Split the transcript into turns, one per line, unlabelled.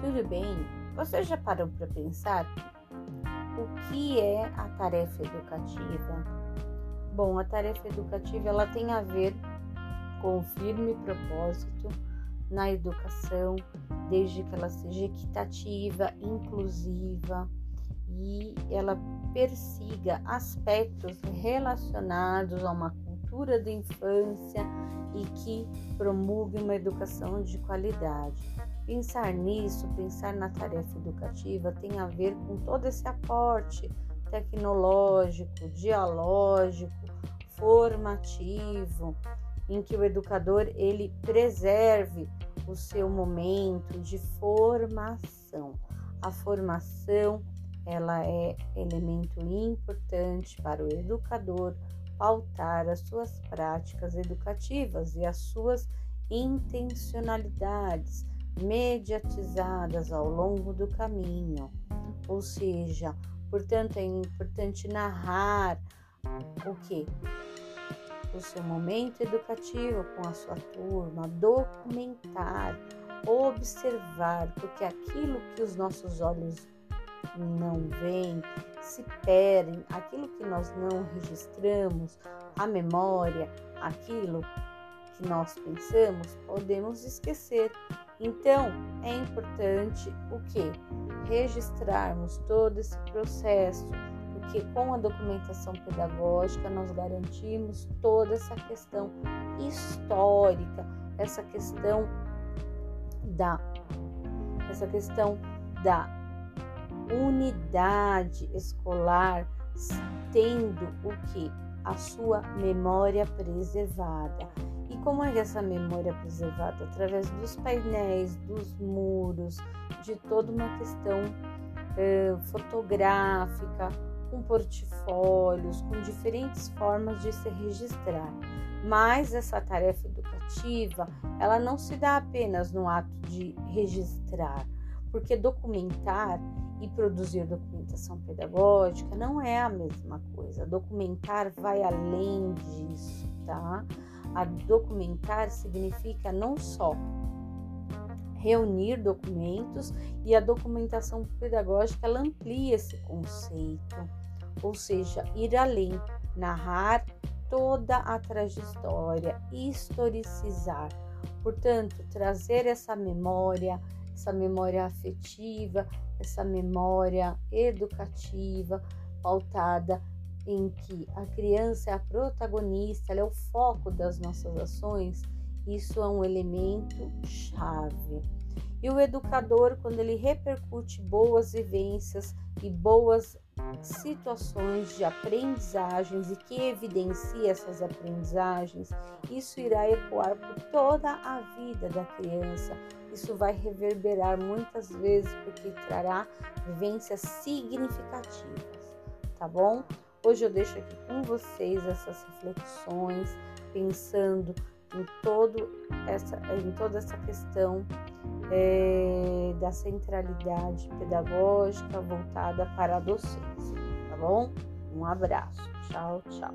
Tudo bem? Você já parou para pensar o que é a tarefa educativa? Bom, a tarefa educativa ela tem a ver com firme propósito na educação, desde que ela seja equitativa, inclusiva e ela persiga aspectos relacionados a uma cultura da infância e que promulgue uma educação de qualidade. Pensar nisso, pensar na tarefa educativa, tem a ver com todo esse aporte tecnológico, dialógico, formativo, em que o educador ele preserve o seu momento de formação. A formação ela é elemento importante para o educador pautar as suas práticas educativas e as suas intencionalidades mediatizadas ao longo do caminho. Ou seja, portanto, é importante narrar o que? O seu momento educativo com a sua turma, documentar, observar, porque aquilo que os nossos olhos não veem, se perdem, aquilo que nós não registramos, a memória, aquilo que nós pensamos, podemos esquecer. Então, é importante o que? Registrarmos todo esse processo, porque com a documentação pedagógica nós garantimos toda essa questão histórica, essa questão da essa questão da unidade escolar tendo o que? A sua memória preservada. E como é essa memória preservada? Através dos painéis, dos muros, de toda uma questão eh, fotográfica, com portfólios, com diferentes formas de se registrar. Mas essa tarefa educativa, ela não se dá apenas no ato de registrar, porque documentar e produzir documentação pedagógica não é a mesma coisa. Documentar vai além disso, tá? A documentar significa não só reunir documentos e a documentação pedagógica ela amplia esse conceito, ou seja, ir além, narrar toda a trajetória, historicizar, portanto, trazer essa memória, essa memória afetiva, essa memória educativa pautada em que a criança é a protagonista, ela é o foco das nossas ações, isso é um elemento chave. E o educador, quando ele repercute boas vivências e boas situações de aprendizagens e que evidencia essas aprendizagens, isso irá ecoar por toda a vida da criança. Isso vai reverberar muitas vezes porque trará vivências significativas, tá bom? Hoje eu deixo aqui com vocês essas reflexões, pensando em, todo essa, em toda essa questão é, da centralidade pedagógica voltada para a docência, tá bom? Um abraço, tchau, tchau.